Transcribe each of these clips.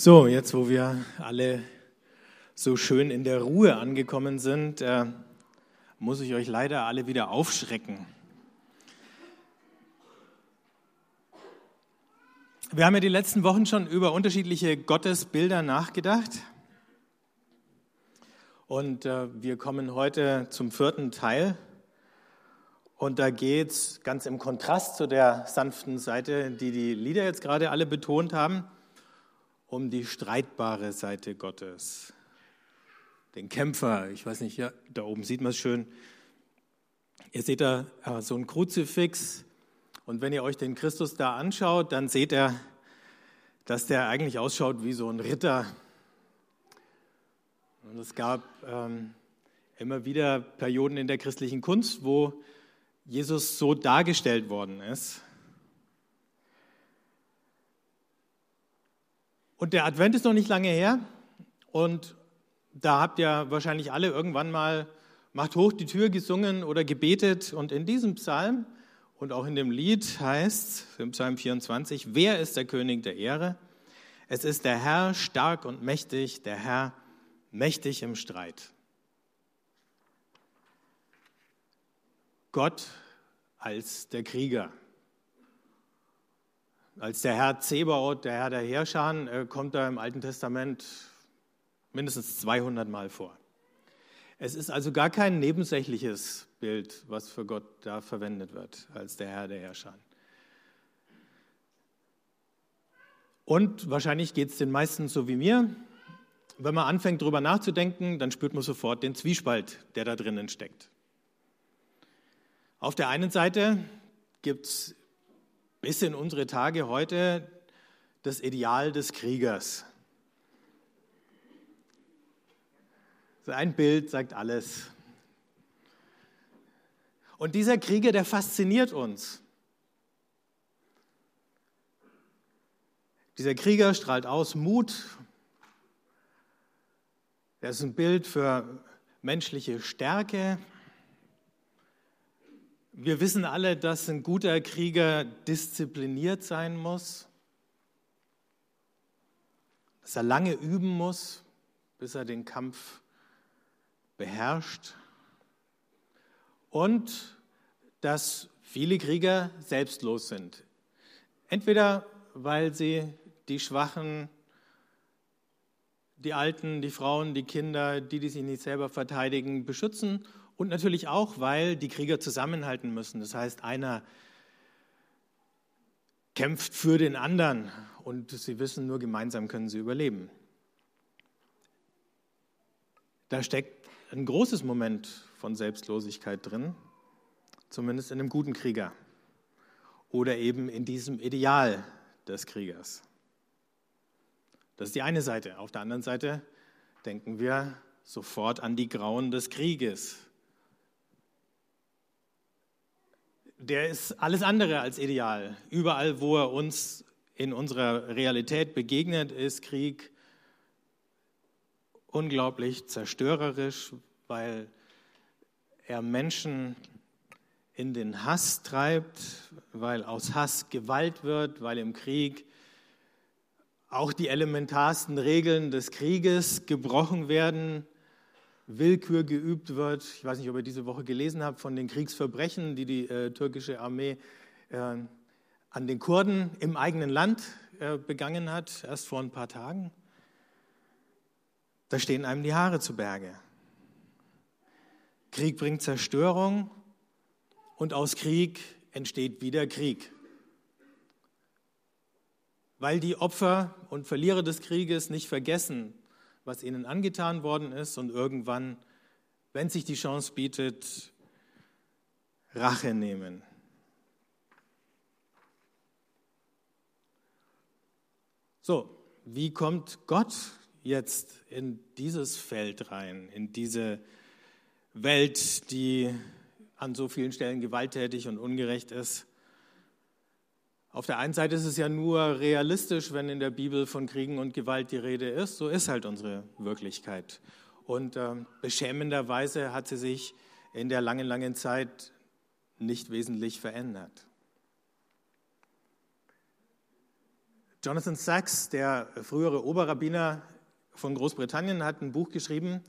So, jetzt wo wir alle so schön in der Ruhe angekommen sind, äh, muss ich euch leider alle wieder aufschrecken. Wir haben ja die letzten Wochen schon über unterschiedliche Gottesbilder nachgedacht. Und äh, wir kommen heute zum vierten Teil. Und da geht es ganz im Kontrast zu der sanften Seite, die die Lieder jetzt gerade alle betont haben, um die streitbare Seite Gottes. Den Kämpfer, ich weiß nicht, ja, da oben sieht man es schön. Ihr seht da äh, so ein Kruzifix. Und wenn ihr euch den Christus da anschaut, dann seht ihr, dass der eigentlich ausschaut wie so ein Ritter. Und es gab ähm, immer wieder Perioden in der christlichen Kunst, wo Jesus so dargestellt worden ist. Und der Advent ist noch nicht lange her und da habt ihr wahrscheinlich alle irgendwann mal Macht hoch die Tür gesungen oder gebetet und in diesem Psalm und auch in dem Lied heißt im Psalm 24, wer ist der König der Ehre? Es ist der Herr stark und mächtig, der Herr mächtig im Streit. Gott als der Krieger. Als der Herr Zebaoth, der Herr der Herrscher, äh, kommt er im Alten Testament mindestens 200 Mal vor. Es ist also gar kein nebensächliches Bild, was für Gott da verwendet wird, als der Herr der Herrscher. Und wahrscheinlich geht es den meisten so wie mir. Wenn man anfängt, darüber nachzudenken, dann spürt man sofort den Zwiespalt, der da drinnen steckt. Auf der einen Seite gibt es bis in unsere Tage heute das Ideal des Kriegers. ein Bild sagt alles. Und dieser Krieger, der fasziniert uns. Dieser Krieger strahlt aus Mut. Er ist ein Bild für menschliche Stärke, wir wissen alle, dass ein guter Krieger diszipliniert sein muss, dass er lange üben muss, bis er den Kampf beherrscht und dass viele Krieger selbstlos sind. Entweder weil sie die Schwachen, die Alten, die Frauen, die Kinder, die, die sich nicht selber verteidigen, beschützen und natürlich auch, weil die Krieger zusammenhalten müssen. Das heißt, einer kämpft für den anderen und sie wissen, nur gemeinsam können sie überleben. Da steckt ein großes Moment von Selbstlosigkeit drin, zumindest in einem guten Krieger oder eben in diesem Ideal des Kriegers. Das ist die eine Seite. Auf der anderen Seite denken wir sofort an die Grauen des Krieges, der ist alles andere als ideal. Überall, wo er uns in unserer Realität begegnet, ist Krieg unglaublich zerstörerisch, weil er Menschen in den Hass treibt, weil aus Hass Gewalt wird, weil im Krieg auch die elementarsten Regeln des Krieges gebrochen werden, Willkür geübt wird. Ich weiß nicht, ob ihr diese Woche gelesen habt von den Kriegsverbrechen, die die äh, türkische Armee äh, an den Kurden im eigenen Land äh, begangen hat, erst vor ein paar Tagen. Da stehen einem die Haare zu Berge. Krieg bringt Zerstörung und aus Krieg entsteht wieder Krieg. Weil die Opfer und Verlierer des Krieges nicht vergessen, was ihnen angetan worden ist und irgendwann, wenn sich die Chance bietet, Rache nehmen. So, wie kommt Gott jetzt in dieses Feld rein, in diese Welt, die an so vielen Stellen gewalttätig und ungerecht ist? Auf der einen Seite ist es ja nur realistisch, wenn in der Bibel von Kriegen und Gewalt die Rede ist. So ist halt unsere Wirklichkeit. Und äh, beschämenderweise hat sie sich in der langen, langen Zeit nicht wesentlich verändert. Jonathan Sachs, der frühere Oberrabbiner von Großbritannien, hat ein Buch geschrieben,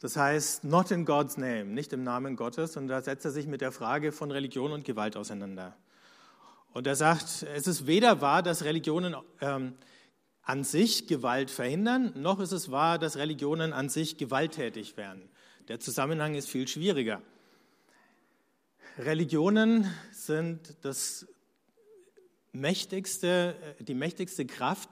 das heißt Not in God's Name, nicht im Namen Gottes. Und da setzt er sich mit der Frage von Religion und Gewalt auseinander. Und er sagt, es ist weder wahr, dass Religionen ähm, an sich Gewalt verhindern, noch ist es wahr, dass Religionen an sich gewalttätig werden. Der Zusammenhang ist viel schwieriger. Religionen sind das mächtigste, äh, die mächtigste Kraft,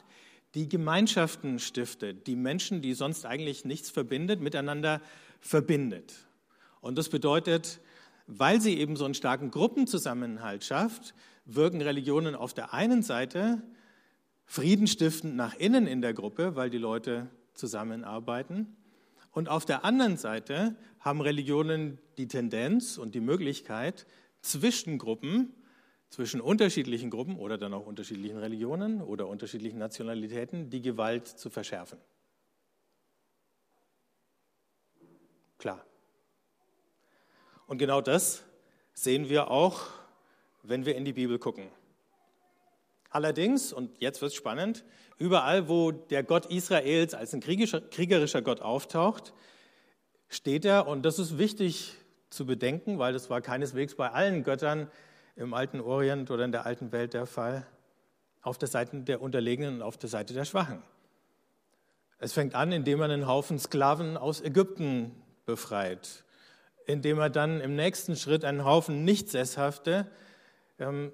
die Gemeinschaften stiftet, die Menschen, die sonst eigentlich nichts verbindet, miteinander verbindet. Und das bedeutet, weil sie eben so einen starken Gruppenzusammenhalt schafft, wirken Religionen auf der einen Seite friedenstiftend nach innen in der Gruppe, weil die Leute zusammenarbeiten. Und auf der anderen Seite haben Religionen die Tendenz und die Möglichkeit, zwischen Gruppen zwischen unterschiedlichen Gruppen oder dann auch unterschiedlichen Religionen oder unterschiedlichen Nationalitäten die Gewalt zu verschärfen. Klar. Und genau das sehen wir auch, wenn wir in die Bibel gucken. Allerdings, und jetzt wird es spannend, überall, wo der Gott Israels als ein kriegerischer Gott auftaucht, steht er, und das ist wichtig zu bedenken, weil das war keineswegs bei allen Göttern im alten Orient oder in der alten Welt der Fall, auf der Seite der Unterlegenen und auf der Seite der Schwachen. Es fängt an, indem man einen Haufen Sklaven aus Ägypten befreit, indem er dann im nächsten Schritt einen Haufen Nichtsesshafte ähm,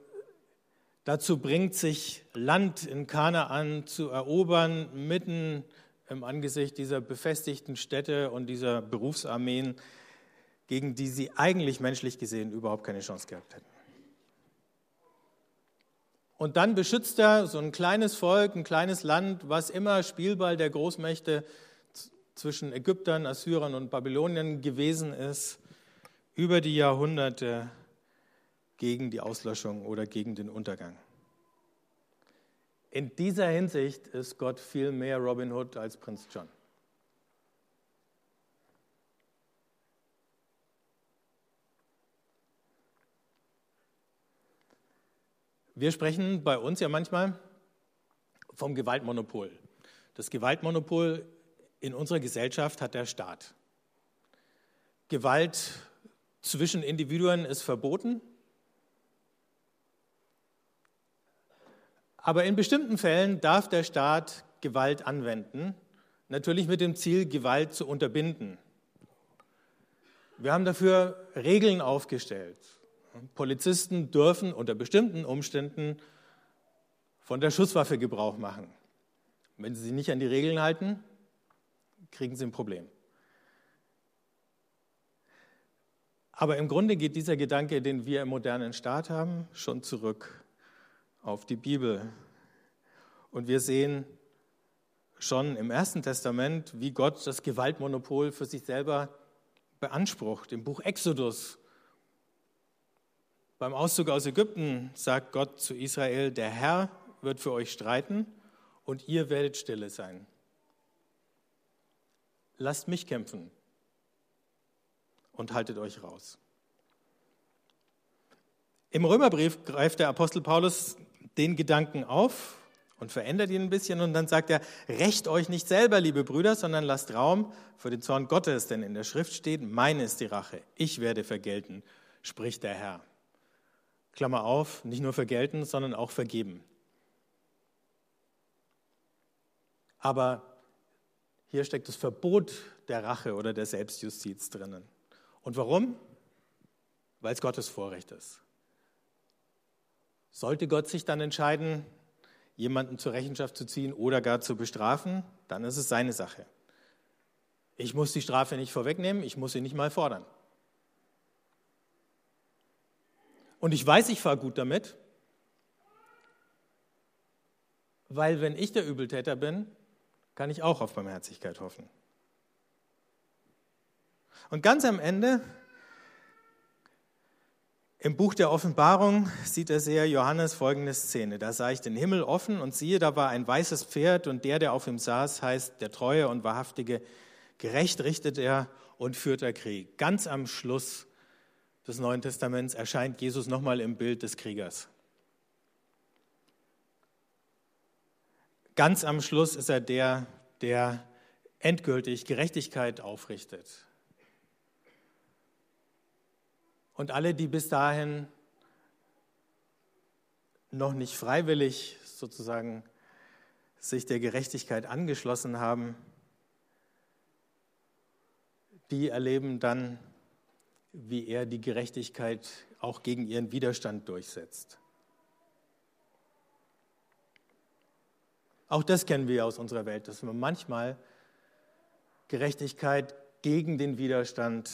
dazu bringt, sich Land in Kanaan zu erobern, mitten im Angesicht dieser befestigten Städte und dieser Berufsarmeen, gegen die sie eigentlich menschlich gesehen überhaupt keine Chance gehabt hätten. Und dann beschützt er so ein kleines Volk, ein kleines Land, was immer Spielball der Großmächte zwischen Ägyptern, Assyrern und Babylonien gewesen ist, über die Jahrhunderte gegen die Auslöschung oder gegen den Untergang. In dieser Hinsicht ist Gott viel mehr Robin Hood als Prinz John. Wir sprechen bei uns ja manchmal vom Gewaltmonopol. Das Gewaltmonopol in unserer Gesellschaft hat der Staat. Gewalt zwischen Individuen ist verboten. Aber in bestimmten Fällen darf der Staat Gewalt anwenden, natürlich mit dem Ziel, Gewalt zu unterbinden. Wir haben dafür Regeln aufgestellt. Polizisten dürfen unter bestimmten Umständen von der Schusswaffe Gebrauch machen. Wenn sie sich nicht an die Regeln halten, kriegen sie ein Problem. Aber im Grunde geht dieser Gedanke, den wir im modernen Staat haben, schon zurück auf die Bibel. Und wir sehen schon im Ersten Testament, wie Gott das Gewaltmonopol für sich selber beansprucht. Im Buch Exodus beim Auszug aus Ägypten sagt Gott zu Israel, der Herr wird für euch streiten und ihr werdet stille sein. Lasst mich kämpfen und haltet euch raus. Im Römerbrief greift der Apostel Paulus den Gedanken auf und verändert ihn ein bisschen und dann sagt er, rächt euch nicht selber, liebe Brüder, sondern lasst Raum für den Zorn Gottes, denn in der Schrift steht, meine ist die Rache, ich werde vergelten, spricht der Herr. Klammer auf, nicht nur vergelten, sondern auch vergeben. Aber hier steckt das Verbot der Rache oder der Selbstjustiz drinnen. Und warum? Weil es Gottes Vorrecht ist. Sollte Gott sich dann entscheiden, jemanden zur Rechenschaft zu ziehen oder gar zu bestrafen, dann ist es seine Sache. Ich muss die Strafe nicht vorwegnehmen, ich muss sie nicht mal fordern. Und ich weiß, ich fahre gut damit, weil wenn ich der Übeltäter bin, kann ich auch auf Barmherzigkeit hoffen. Und ganz am Ende, im Buch der Offenbarung, sieht der Seher Johannes folgende Szene. Da sah ich den Himmel offen und siehe, da war ein weißes Pferd und der, der auf ihm saß, heißt der Treue und Wahrhaftige. Gerecht richtet er und führt er Krieg. Ganz am Schluss des Neuen Testaments erscheint Jesus nochmal im Bild des Kriegers. ganz am Schluss ist er der, der endgültig Gerechtigkeit aufrichtet. Und alle, die bis dahin noch nicht freiwillig sozusagen sich der Gerechtigkeit angeschlossen haben, die erleben dann, wie er die Gerechtigkeit auch gegen ihren Widerstand durchsetzt. Auch das kennen wir aus unserer Welt, dass man manchmal Gerechtigkeit gegen den Widerstand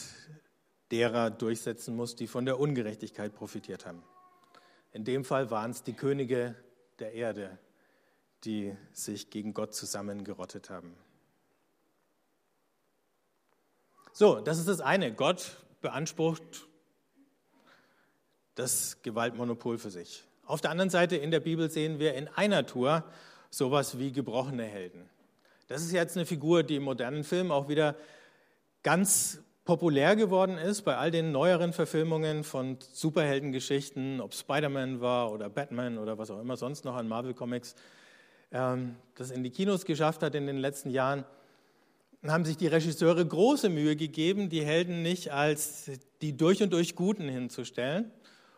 derer durchsetzen muss, die von der Ungerechtigkeit profitiert haben. In dem Fall waren es die Könige der Erde, die sich gegen Gott zusammengerottet haben. So, das ist das eine. Gott beansprucht das Gewaltmonopol für sich. Auf der anderen Seite in der Bibel sehen wir in einer Tour sowas wie gebrochene Helden. Das ist jetzt eine Figur, die im modernen Film auch wieder ganz populär geworden ist bei all den neueren Verfilmungen von Superheldengeschichten, ob Spider-Man war oder Batman oder was auch immer sonst noch an Marvel Comics, ähm, das in die Kinos geschafft hat in den letzten Jahren haben sich die Regisseure große Mühe gegeben, die Helden nicht als die durch und durch Guten hinzustellen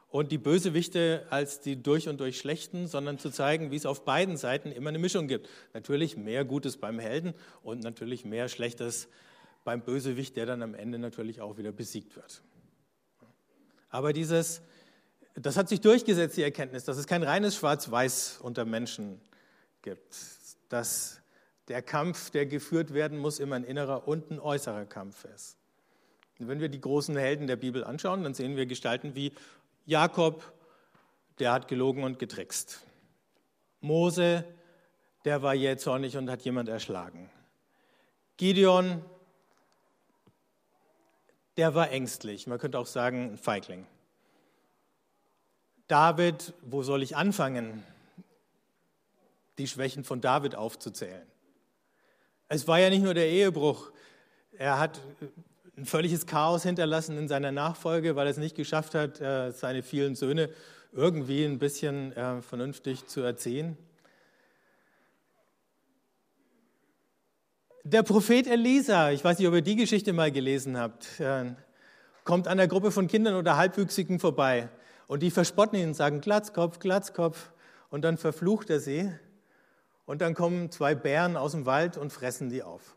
und die Bösewichte als die durch und durch Schlechten, sondern zu zeigen, wie es auf beiden Seiten immer eine Mischung gibt. Natürlich mehr Gutes beim Helden und natürlich mehr Schlechtes beim Bösewicht, der dann am Ende natürlich auch wieder besiegt wird. Aber dieses, das hat sich durchgesetzt, die Erkenntnis, dass es kein reines Schwarz-Weiß unter Menschen gibt, dass der Kampf, der geführt werden muss, immer ein innerer und ein äußerer Kampf ist. Und wenn wir die großen Helden der Bibel anschauen, dann sehen wir Gestalten wie Jakob, der hat gelogen und getrickst. Mose, der war jähzornig und hat jemand erschlagen. Gideon, der war ängstlich, man könnte auch sagen ein Feigling. David, wo soll ich anfangen, die Schwächen von David aufzuzählen? Es war ja nicht nur der Ehebruch. Er hat ein völliges Chaos hinterlassen in seiner Nachfolge, weil er es nicht geschafft hat, äh, seine vielen Söhne irgendwie ein bisschen äh, vernünftig zu erziehen. Der Prophet Elisa, ich weiß nicht, ob ihr die Geschichte mal gelesen habt, äh, kommt an der Gruppe von Kindern oder Halbwüchsigen vorbei und die verspotten ihn und sagen Glatzkopf, Glatzkopf und dann verflucht er sie und dann kommen zwei Bären aus dem Wald und fressen die auf.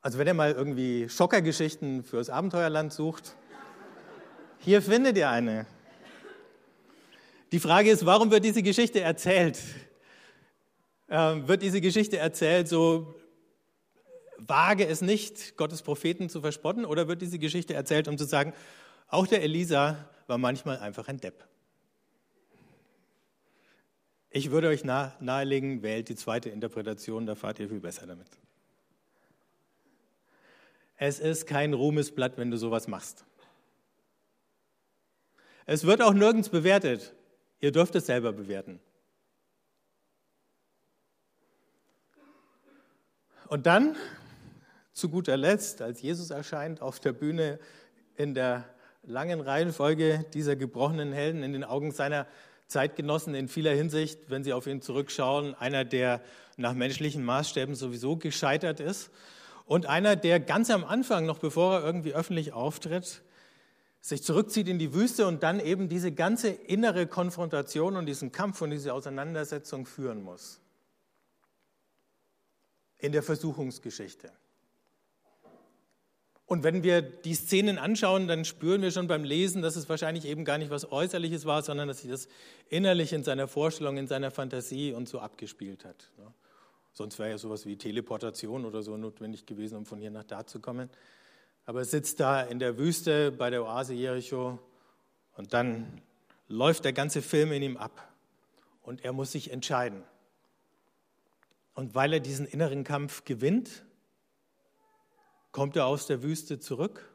Also wenn ihr mal irgendwie Schockergeschichten fürs Abenteuerland sucht, hier findet ihr eine. Die Frage ist, warum wird diese Geschichte erzählt? Ähm, wird diese Geschichte erzählt, so wage es nicht, Gottes Propheten zu verspotten, oder wird diese Geschichte erzählt, um zu sagen, auch der Elisa war manchmal einfach ein Depp? Ich würde euch nahelegen, wählt die zweite Interpretation, da fahrt ihr viel besser damit. Es ist kein Ruhmesblatt, wenn du sowas machst. Es wird auch nirgends bewertet. Ihr dürft es selber bewerten. Und dann, zu guter Letzt, als Jesus erscheint auf der Bühne in der langen Reihenfolge dieser gebrochenen Helden in den Augen seiner Zeitgenossen in vieler Hinsicht, wenn sie auf ihn zurückschauen, einer, der nach menschlichen Maßstäben sowieso gescheitert ist und einer, der ganz am Anfang, noch bevor er irgendwie öffentlich auftritt, sich zurückzieht in die Wüste und dann eben diese ganze innere Konfrontation und diesen Kampf und diese Auseinandersetzung führen muss. In der Versuchungsgeschichte. Und wenn wir die Szenen anschauen, dann spüren wir schon beim Lesen, dass es wahrscheinlich eben gar nicht was Äußerliches war, sondern dass sich das innerlich in seiner Vorstellung, in seiner Fantasie und so abgespielt hat. Sonst wäre ja sowas wie Teleportation oder so notwendig gewesen, um von hier nach da zu kommen. Aber er sitzt da in der Wüste bei der Oase Jericho und dann läuft der ganze Film in ihm ab und er muss sich entscheiden. Und weil er diesen inneren Kampf gewinnt, kommt er aus der Wüste zurück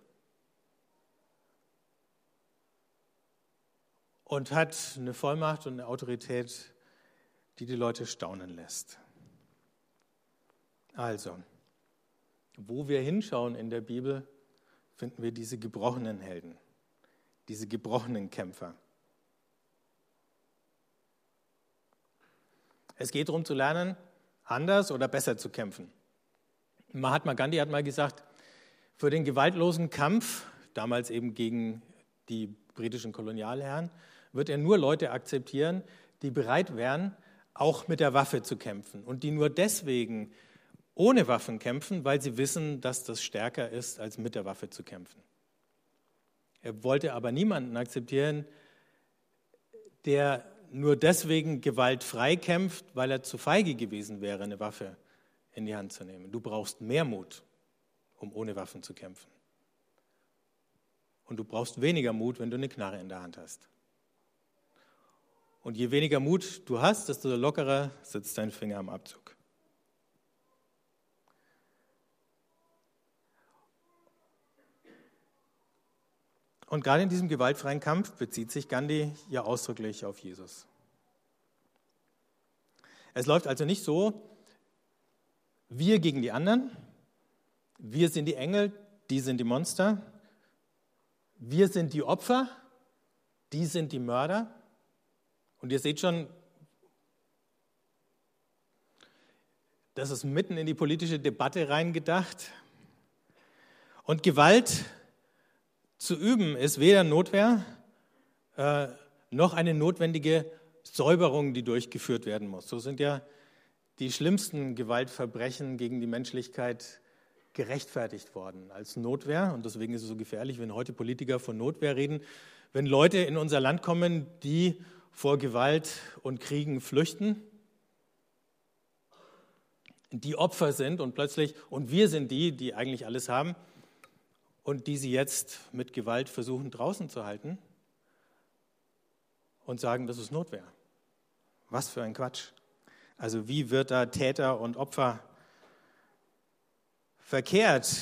und hat eine Vollmacht und eine Autorität, die die Leute staunen lässt. Also, wo wir hinschauen in der Bibel, finden wir diese gebrochenen Helden, diese gebrochenen Kämpfer. Es geht darum zu lernen, anders oder besser zu kämpfen. Mahatma Gandhi hat mal gesagt, für den gewaltlosen Kampf, damals eben gegen die britischen Kolonialherren, wird er nur Leute akzeptieren, die bereit wären, auch mit der Waffe zu kämpfen und die nur deswegen ohne Waffen kämpfen, weil sie wissen, dass das stärker ist, als mit der Waffe zu kämpfen. Er wollte aber niemanden akzeptieren, der nur deswegen gewaltfrei kämpft, weil er zu feige gewesen wäre, eine Waffe in die Hand zu nehmen. Du brauchst mehr Mut, um ohne Waffen zu kämpfen. Und du brauchst weniger Mut, wenn du eine Knarre in der Hand hast. Und je weniger Mut du hast, desto lockerer sitzt dein Finger am Abzug. Und gerade in diesem gewaltfreien Kampf bezieht sich Gandhi ja ausdrücklich auf Jesus. Es läuft also nicht so, wir gegen die anderen, wir sind die Engel, die sind die Monster, wir sind die Opfer, die sind die Mörder. Und ihr seht schon, das ist mitten in die politische Debatte reingedacht. Und Gewalt zu üben ist weder Notwehr äh, noch eine notwendige Säuberung, die durchgeführt werden muss. So sind ja die schlimmsten Gewaltverbrechen gegen die Menschlichkeit gerechtfertigt worden als Notwehr. Und deswegen ist es so gefährlich, wenn heute Politiker von Notwehr reden. Wenn Leute in unser Land kommen, die vor Gewalt und Kriegen flüchten, die Opfer sind und plötzlich, und wir sind die, die eigentlich alles haben, und die sie jetzt mit Gewalt versuchen draußen zu halten und sagen, das ist Notwehr. Was für ein Quatsch. Also wie wird da Täter und Opfer verkehrt?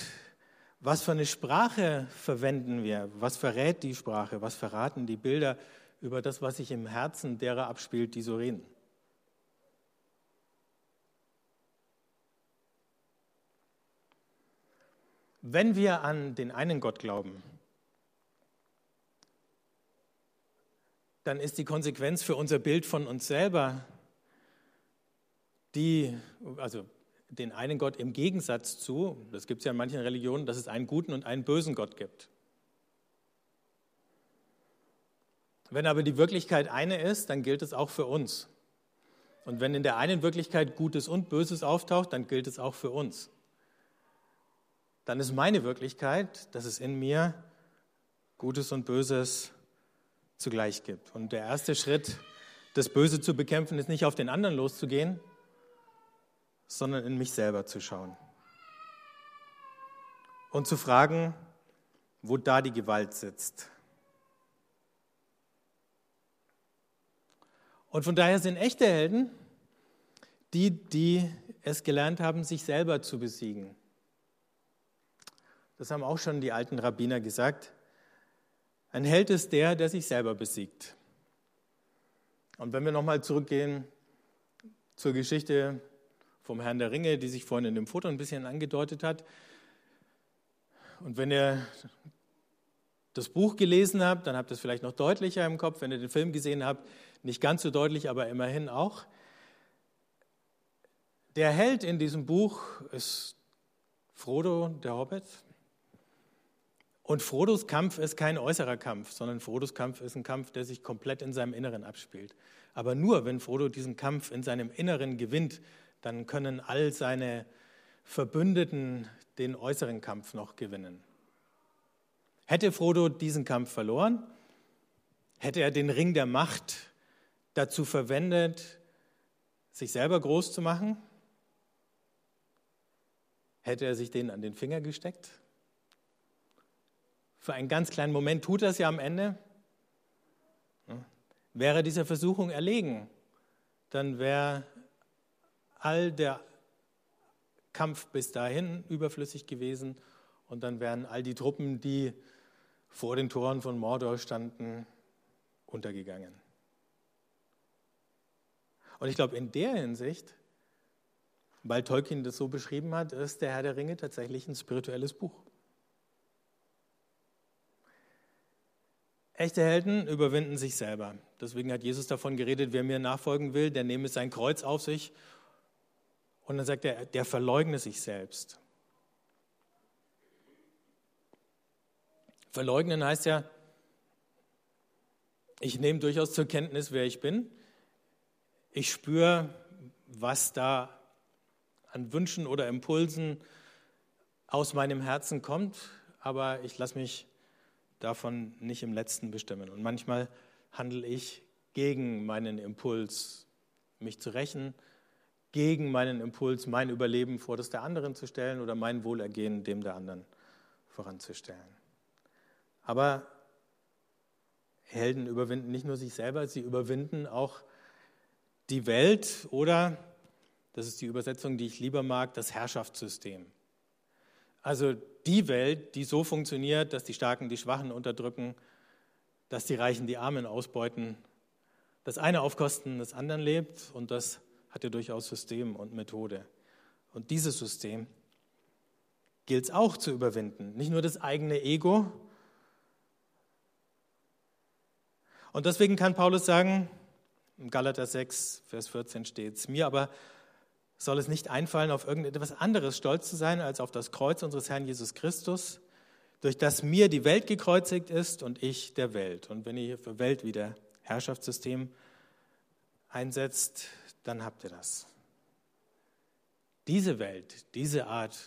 Was für eine Sprache verwenden wir? Was verrät die Sprache? Was verraten die Bilder über das, was sich im Herzen derer abspielt, die so reden? Wenn wir an den einen Gott glauben, dann ist die Konsequenz für unser Bild von uns selber, die, also den einen Gott im Gegensatz zu, das gibt es ja in manchen Religionen, dass es einen guten und einen bösen Gott gibt. Wenn aber die Wirklichkeit eine ist, dann gilt es auch für uns. Und wenn in der einen Wirklichkeit Gutes und Böses auftaucht, dann gilt es auch für uns dann ist meine Wirklichkeit, dass es in mir Gutes und Böses zugleich gibt. Und der erste Schritt, das Böse zu bekämpfen, ist nicht auf den anderen loszugehen, sondern in mich selber zu schauen. Und zu fragen, wo da die Gewalt sitzt. Und von daher sind echte Helden die, die es gelernt haben, sich selber zu besiegen das haben auch schon die alten Rabbiner gesagt. Ein Held ist der, der sich selber besiegt. Und wenn wir nochmal zurückgehen zur Geschichte vom Herrn der Ringe, die sich vorhin in dem Foto ein bisschen angedeutet hat. Und wenn ihr das Buch gelesen habt, dann habt ihr es vielleicht noch deutlicher im Kopf. Wenn ihr den Film gesehen habt, nicht ganz so deutlich, aber immerhin auch. Der Held in diesem Buch ist Frodo, der Hobbit, und Frodos Kampf ist kein äußerer Kampf, sondern Frodos Kampf ist ein Kampf, der sich komplett in seinem Inneren abspielt. Aber nur wenn Frodo diesen Kampf in seinem Inneren gewinnt, dann können all seine Verbündeten den äußeren Kampf noch gewinnen. Hätte Frodo diesen Kampf verloren, hätte er den Ring der Macht dazu verwendet, sich selber groß zu machen, hätte er sich den an den Finger gesteckt für einen ganz kleinen Moment tut das ja am Ende. Wäre dieser Versuchung erlegen, dann wäre all der Kampf bis dahin überflüssig gewesen und dann wären all die Truppen, die vor den Toren von Mordor standen, untergegangen. Und ich glaube, in der Hinsicht, weil Tolkien das so beschrieben hat, ist der Herr der Ringe tatsächlich ein spirituelles Buch. Echte Helden überwinden sich selber. Deswegen hat Jesus davon geredet, wer mir nachfolgen will, der nehme sein Kreuz auf sich. Und dann sagt er, der verleugne sich selbst. Verleugnen heißt ja, ich nehme durchaus zur Kenntnis, wer ich bin. Ich spüre, was da an Wünschen oder Impulsen aus meinem Herzen kommt, aber ich lasse mich davon nicht im letzten bestimmen. Und manchmal handle ich gegen meinen Impuls, mich zu rächen, gegen meinen Impuls, mein Überleben vor das der anderen zu stellen oder mein Wohlergehen dem der anderen voranzustellen. Aber Helden überwinden nicht nur sich selber, sie überwinden auch die Welt oder, das ist die Übersetzung, die ich lieber mag, das Herrschaftssystem. Also die Welt, die so funktioniert, dass die Starken die Schwachen unterdrücken, dass die Reichen die Armen ausbeuten, das eine auf Kosten des anderen lebt und das hat ja durchaus System und Methode. Und dieses System gilt es auch zu überwinden. Nicht nur das eigene Ego. Und deswegen kann Paulus sagen, im Galater 6, Vers 14 steht es, mir aber soll es nicht einfallen, auf irgendetwas anderes stolz zu sein, als auf das Kreuz unseres Herrn Jesus Christus, durch das mir die Welt gekreuzigt ist und ich der Welt. Und wenn ihr für Welt wieder Herrschaftssystem einsetzt, dann habt ihr das. Diese Welt, diese Art,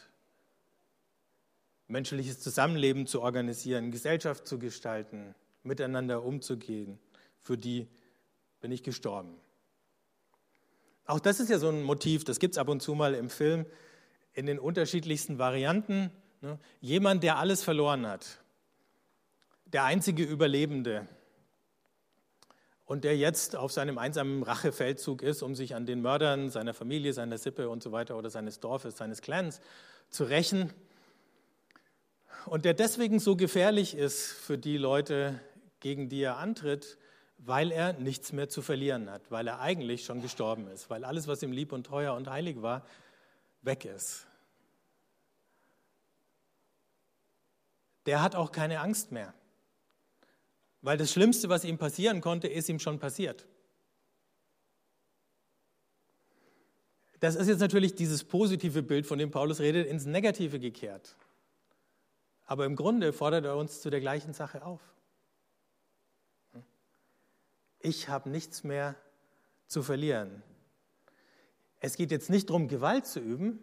menschliches Zusammenleben zu organisieren, Gesellschaft zu gestalten, miteinander umzugehen, für die bin ich gestorben. Auch das ist ja so ein Motiv, das gibt es ab und zu mal im Film in den unterschiedlichsten Varianten. Ne? Jemand, der alles verloren hat, der einzige Überlebende und der jetzt auf seinem einsamen Rachefeldzug ist, um sich an den Mördern seiner Familie, seiner Sippe und so weiter oder seines Dorfes, seines Clans zu rächen. Und der deswegen so gefährlich ist für die Leute, gegen die er antritt, weil er nichts mehr zu verlieren hat, weil er eigentlich schon gestorben ist, weil alles, was ihm lieb und teuer und heilig war, weg ist. Der hat auch keine Angst mehr, weil das Schlimmste, was ihm passieren konnte, ist ihm schon passiert. Das ist jetzt natürlich dieses positive Bild, von dem Paulus redet, ins Negative gekehrt. Aber im Grunde fordert er uns zu der gleichen Sache auf ich habe nichts mehr zu verlieren. Es geht jetzt nicht darum, Gewalt zu üben.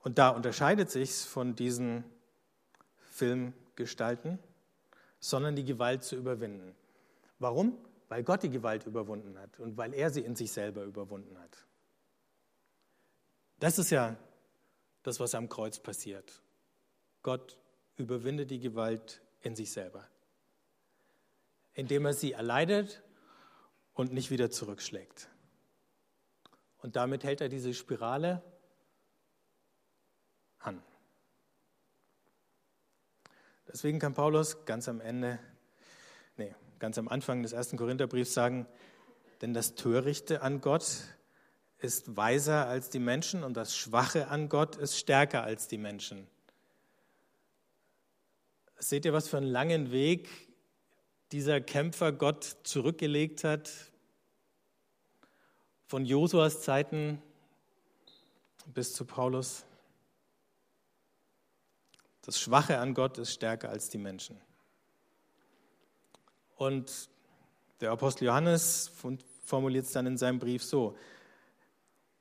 Und da unterscheidet sich von diesen Filmgestalten, sondern die Gewalt zu überwinden. Warum? Weil Gott die Gewalt überwunden hat und weil er sie in sich selber überwunden hat. Das ist ja das, was am Kreuz passiert. Gott überwindet die Gewalt in sich selber indem er sie erleidet und nicht wieder zurückschlägt. Und damit hält er diese Spirale an. Deswegen kann Paulus ganz am Ende, nee, ganz am Anfang des ersten Korintherbriefs sagen, denn das Törichte an Gott ist weiser als die Menschen und das Schwache an Gott ist stärker als die Menschen. Seht ihr, was für einen langen Weg dieser Kämpfer Gott zurückgelegt hat, von Josuas Zeiten bis zu Paulus. Das Schwache an Gott ist stärker als die Menschen. Und der Apostel Johannes formuliert es dann in seinem Brief so,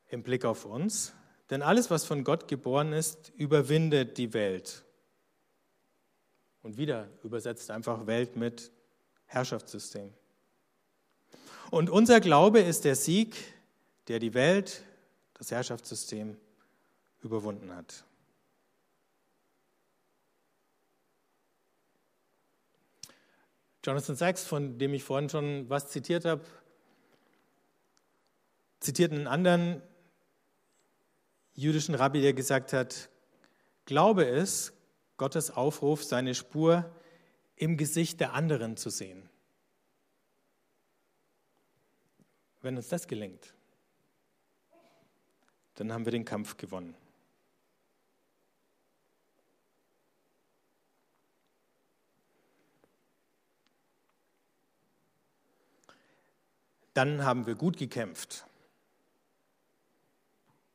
im Blick auf uns, denn alles, was von Gott geboren ist, überwindet die Welt. Und wieder übersetzt einfach Welt mit Herrschaftssystem. Und unser Glaube ist der Sieg, der die Welt, das Herrschaftssystem überwunden hat. Jonathan Sachs, von dem ich vorhin schon was zitiert habe, zitiert einen anderen jüdischen Rabbi, der gesagt hat, Glaube ist Gottes Aufruf, seine Spur im Gesicht der anderen zu sehen. Wenn uns das gelingt, dann haben wir den Kampf gewonnen. Dann haben wir gut gekämpft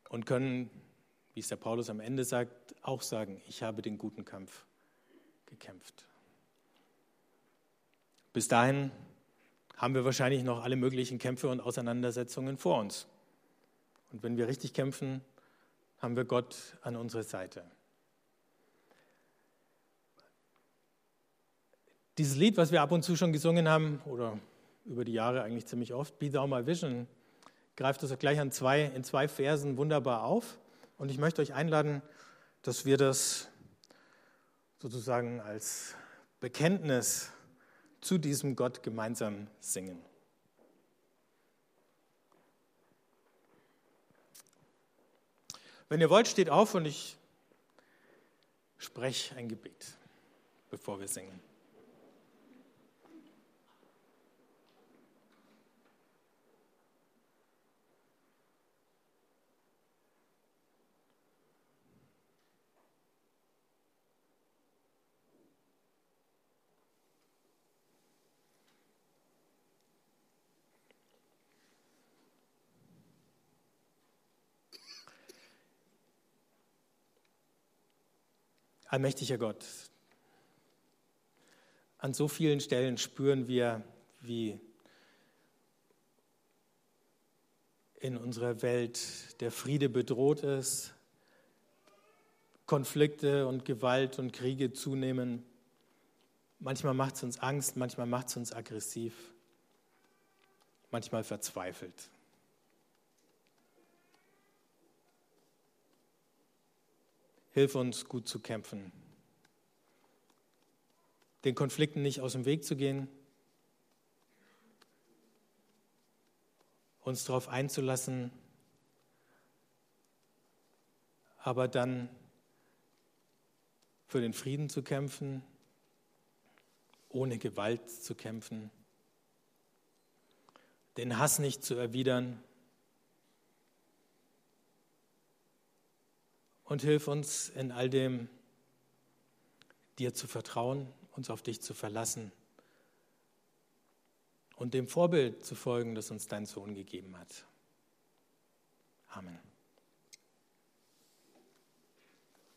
und können, wie es der Paulus am Ende sagt, auch sagen, ich habe den guten Kampf gekämpft. Bis dahin haben wir wahrscheinlich noch alle möglichen Kämpfe und Auseinandersetzungen vor uns. Und wenn wir richtig kämpfen, haben wir Gott an unserer Seite. Dieses Lied, was wir ab und zu schon gesungen haben, oder über die Jahre eigentlich ziemlich oft, Be Thou My Vision, greift das gleich an zwei, in zwei Versen wunderbar auf. Und ich möchte euch einladen, dass wir das sozusagen als Bekenntnis zu diesem Gott gemeinsam singen. Wenn ihr wollt, steht auf und ich spreche ein Gebet, bevor wir singen. Allmächtiger Gott, an so vielen Stellen spüren wir, wie in unserer Welt der Friede bedroht ist, Konflikte und Gewalt und Kriege zunehmen. Manchmal macht es uns Angst, manchmal macht es uns aggressiv, manchmal verzweifelt. Hilf uns, gut zu kämpfen. Den Konflikten nicht aus dem Weg zu gehen, uns darauf einzulassen, aber dann für den Frieden zu kämpfen, ohne Gewalt zu kämpfen, den Hass nicht zu erwidern, und hilf uns in all dem, dir zu vertrauen, uns auf dich zu verlassen und dem Vorbild zu folgen, das uns dein Sohn gegeben hat. Amen.